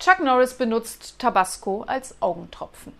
Chuck Norris benutzt Tabasco als Augentropfen.